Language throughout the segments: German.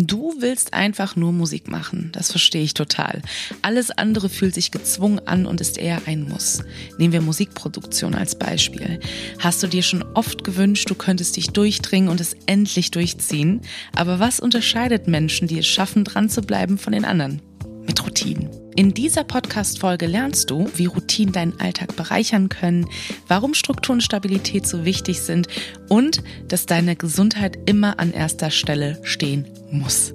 Du willst einfach nur Musik machen, das verstehe ich total. Alles andere fühlt sich gezwungen an und ist eher ein Muss. Nehmen wir Musikproduktion als Beispiel. Hast du dir schon oft gewünscht, du könntest dich durchdringen und es endlich durchziehen? Aber was unterscheidet Menschen, die es schaffen, dran zu bleiben von den anderen? Mit Routinen. In dieser Podcast-Folge lernst du, wie Routinen deinen Alltag bereichern können, warum Struktur und Stabilität so wichtig sind und dass deine Gesundheit immer an erster Stelle stehen muss.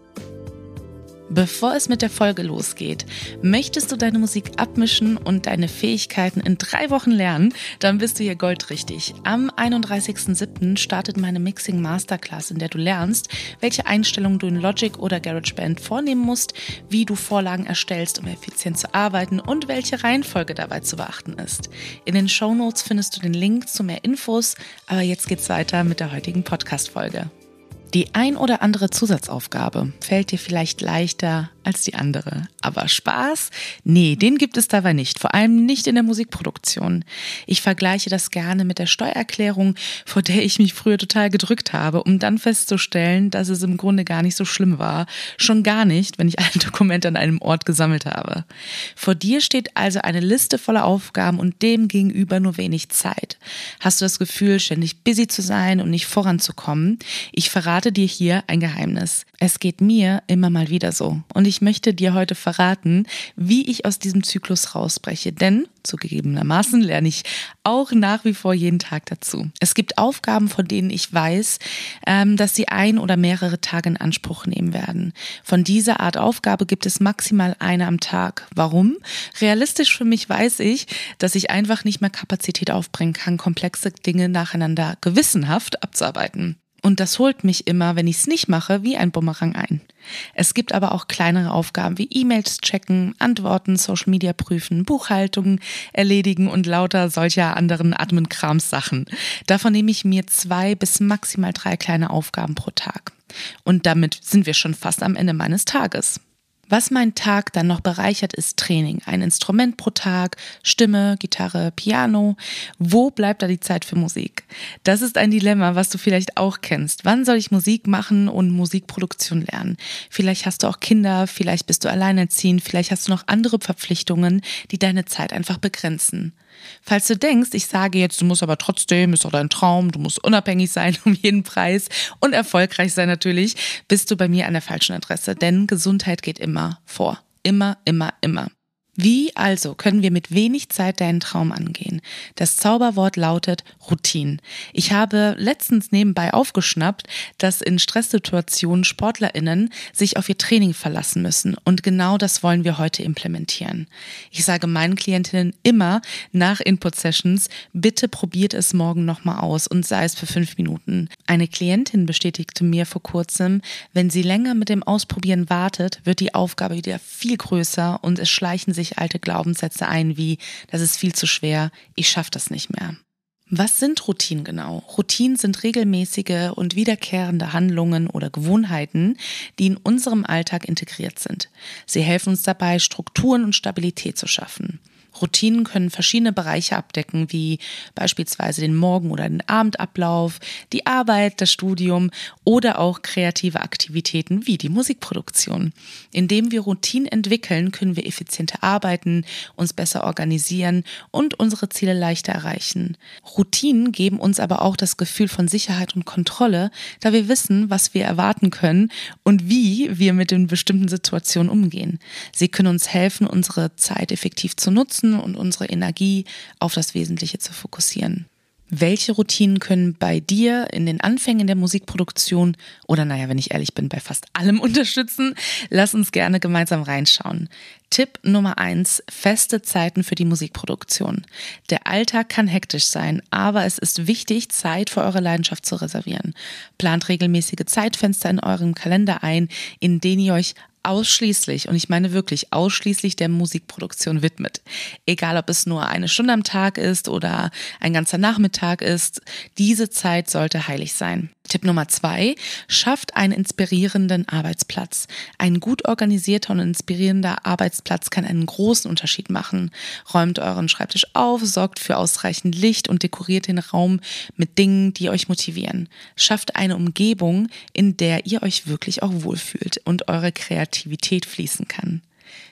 Bevor es mit der Folge losgeht, möchtest du deine Musik abmischen und deine Fähigkeiten in drei Wochen lernen, dann bist du hier goldrichtig. Am 31.07. startet meine Mixing Masterclass, in der du lernst, welche Einstellungen du in Logic oder GarageBand vornehmen musst, wie du Vorlagen erstellst, um effizient zu arbeiten und welche Reihenfolge dabei zu beachten ist. In den Show Notes findest du den Link zu mehr Infos, aber jetzt geht's weiter mit der heutigen Podcast-Folge. Die ein oder andere Zusatzaufgabe fällt dir vielleicht leichter als die andere. Aber Spaß? Nee, den gibt es dabei nicht. Vor allem nicht in der Musikproduktion. Ich vergleiche das gerne mit der Steuererklärung, vor der ich mich früher total gedrückt habe, um dann festzustellen, dass es im Grunde gar nicht so schlimm war. Schon gar nicht, wenn ich alle Dokumente an einem Ort gesammelt habe. Vor dir steht also eine Liste voller Aufgaben und dem gegenüber nur wenig Zeit. Hast du das Gefühl, ständig busy zu sein und nicht voranzukommen? Ich verrate dir hier ein Geheimnis. Es geht mir immer mal wieder so. Und ich möchte dir heute verraten, wie ich aus diesem Zyklus rausbreche. Denn zugegebenermaßen lerne ich auch nach wie vor jeden Tag dazu. Es gibt Aufgaben, von denen ich weiß, ähm, dass sie ein oder mehrere Tage in Anspruch nehmen werden. Von dieser Art Aufgabe gibt es maximal eine am Tag. Warum? Realistisch für mich weiß ich, dass ich einfach nicht mehr Kapazität aufbringen kann, komplexe Dinge nacheinander gewissenhaft abzuarbeiten. Und das holt mich immer, wenn ich es nicht mache, wie ein Bumerang ein. Es gibt aber auch kleinere Aufgaben wie E-Mails checken, Antworten, Social Media prüfen, Buchhaltung erledigen und lauter solcher anderen Admin-Krams-Sachen. Davon nehme ich mir zwei bis maximal drei kleine Aufgaben pro Tag. Und damit sind wir schon fast am Ende meines Tages. Was mein Tag dann noch bereichert, ist Training. Ein Instrument pro Tag, Stimme, Gitarre, Piano. Wo bleibt da die Zeit für Musik? Das ist ein Dilemma, was du vielleicht auch kennst. Wann soll ich Musik machen und Musikproduktion lernen? Vielleicht hast du auch Kinder, vielleicht bist du alleinerziehend, vielleicht hast du noch andere Verpflichtungen, die deine Zeit einfach begrenzen. Falls du denkst, ich sage jetzt, du musst aber trotzdem, ist doch dein Traum, du musst unabhängig sein um jeden Preis und erfolgreich sein natürlich, bist du bei mir an der falschen Adresse, denn Gesundheit geht immer vor. Immer, immer, immer. Wie also können wir mit wenig Zeit deinen Traum angehen? Das Zauberwort lautet Routine. Ich habe letztens nebenbei aufgeschnappt, dass in Stresssituationen Sportlerinnen sich auf ihr Training verlassen müssen und genau das wollen wir heute implementieren. Ich sage meinen Klientinnen immer nach Input Sessions, bitte probiert es morgen nochmal aus und sei es für fünf Minuten. Eine Klientin bestätigte mir vor kurzem, wenn sie länger mit dem Ausprobieren wartet, wird die Aufgabe wieder viel größer und es schleichen sich sich alte Glaubenssätze ein wie, das ist viel zu schwer, ich schaffe das nicht mehr. Was sind Routinen genau? Routinen sind regelmäßige und wiederkehrende Handlungen oder Gewohnheiten, die in unserem Alltag integriert sind. Sie helfen uns dabei, Strukturen und Stabilität zu schaffen. Routinen können verschiedene Bereiche abdecken, wie beispielsweise den Morgen- oder den Abendablauf, die Arbeit, das Studium oder auch kreative Aktivitäten wie die Musikproduktion. Indem wir Routinen entwickeln, können wir effizienter arbeiten, uns besser organisieren und unsere Ziele leichter erreichen. Routinen geben uns aber auch das Gefühl von Sicherheit und Kontrolle, da wir wissen, was wir erwarten können und wie wir mit den bestimmten Situationen umgehen. Sie können uns helfen, unsere Zeit effektiv zu nutzen und unsere Energie auf das Wesentliche zu fokussieren. Welche Routinen können bei dir in den Anfängen der Musikproduktion oder naja, wenn ich ehrlich bin, bei fast allem unterstützen? Lass uns gerne gemeinsam reinschauen. Tipp Nummer eins: feste Zeiten für die Musikproduktion. Der Alltag kann hektisch sein, aber es ist wichtig, Zeit für eure Leidenschaft zu reservieren. Plant regelmäßige Zeitfenster in eurem Kalender ein, in denen ihr euch ausschließlich, und ich meine wirklich ausschließlich der Musikproduktion widmet. Egal, ob es nur eine Stunde am Tag ist oder ein ganzer Nachmittag ist, diese Zeit sollte heilig sein. Tipp Nummer zwei, schafft einen inspirierenden Arbeitsplatz. Ein gut organisierter und inspirierender Arbeitsplatz kann einen großen Unterschied machen. Räumt euren Schreibtisch auf, sorgt für ausreichend Licht und dekoriert den Raum mit Dingen, die euch motivieren. Schafft eine Umgebung, in der ihr euch wirklich auch wohlfühlt und eure Kreativität fließen kann.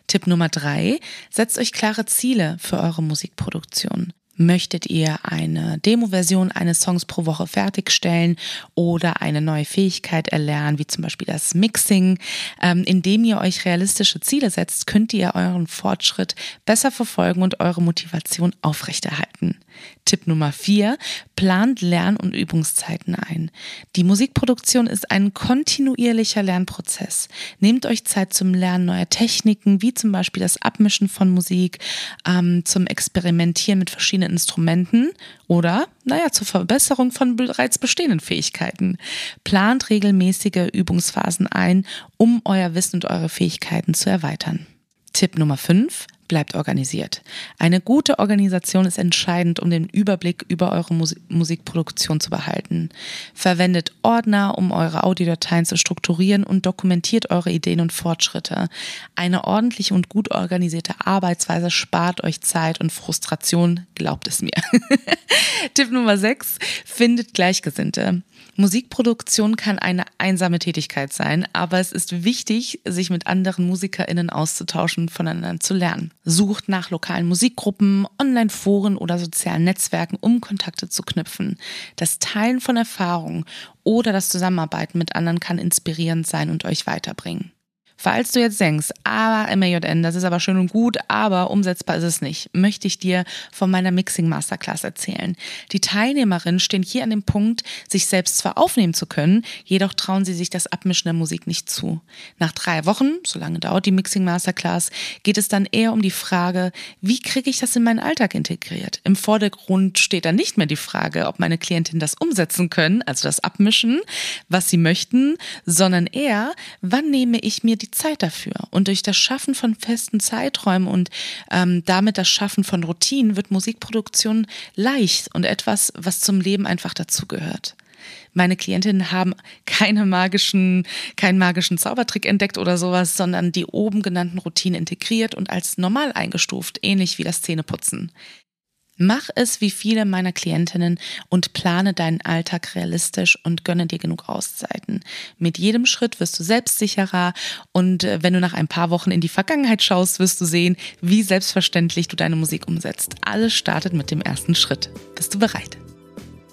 Tipp Nummer drei, setzt euch klare Ziele für eure Musikproduktion. Möchtet ihr eine Demo-Version eines Songs pro Woche fertigstellen oder eine neue Fähigkeit erlernen, wie zum Beispiel das Mixing? Ähm, indem ihr euch realistische Ziele setzt, könnt ihr euren Fortschritt besser verfolgen und eure Motivation aufrechterhalten. Tipp Nummer vier, plant Lern- und Übungszeiten ein. Die Musikproduktion ist ein kontinuierlicher Lernprozess. Nehmt euch Zeit zum Lernen neuer Techniken, wie zum Beispiel das Abmischen von Musik, ähm, zum Experimentieren mit verschiedenen Instrumenten oder, naja, zur Verbesserung von bereits bestehenden Fähigkeiten. Plant regelmäßige Übungsphasen ein, um euer Wissen und eure Fähigkeiten zu erweitern. Tipp Nummer 5 bleibt organisiert. Eine gute Organisation ist entscheidend, um den Überblick über eure Musik Musikproduktion zu behalten. Verwendet Ordner, um eure Audiodateien zu strukturieren und dokumentiert eure Ideen und Fortschritte. Eine ordentliche und gut organisierte Arbeitsweise spart euch Zeit und Frustration, glaubt es mir. Tipp Nummer 6, findet Gleichgesinnte. Musikproduktion kann eine einsame Tätigkeit sein, aber es ist wichtig, sich mit anderen MusikerInnen auszutauschen, voneinander zu lernen. Sucht nach lokalen Musikgruppen, Online-Foren oder sozialen Netzwerken, um Kontakte zu knüpfen. Das Teilen von Erfahrungen oder das Zusammenarbeiten mit anderen kann inspirierend sein und euch weiterbringen. Falls du jetzt denkst, aber MAJN, das ist aber schön und gut, aber umsetzbar ist es nicht, möchte ich dir von meiner Mixing Masterclass erzählen. Die Teilnehmerinnen stehen hier an dem Punkt, sich selbst zwar aufnehmen zu können, jedoch trauen sie sich das Abmischen der Musik nicht zu. Nach drei Wochen, so lange dauert die Mixing Masterclass, geht es dann eher um die Frage, wie kriege ich das in meinen Alltag integriert? Im Vordergrund steht dann nicht mehr die Frage, ob meine Klientinnen das umsetzen können, also das Abmischen, was sie möchten, sondern eher, wann nehme ich mir die Zeit dafür. Und durch das Schaffen von festen Zeiträumen und ähm, damit das Schaffen von Routinen wird Musikproduktion leicht und etwas, was zum Leben einfach dazugehört. Meine Klientinnen haben keine magischen, keinen magischen Zaubertrick entdeckt oder sowas, sondern die oben genannten Routinen integriert und als normal eingestuft, ähnlich wie das Zähneputzen. Mach es wie viele meiner Klientinnen und plane deinen Alltag realistisch und gönne dir genug Auszeiten. Mit jedem Schritt wirst du selbstsicherer und äh, wenn du nach ein paar Wochen in die Vergangenheit schaust, wirst du sehen, wie selbstverständlich du deine Musik umsetzt. Alles startet mit dem ersten Schritt. Bist du bereit?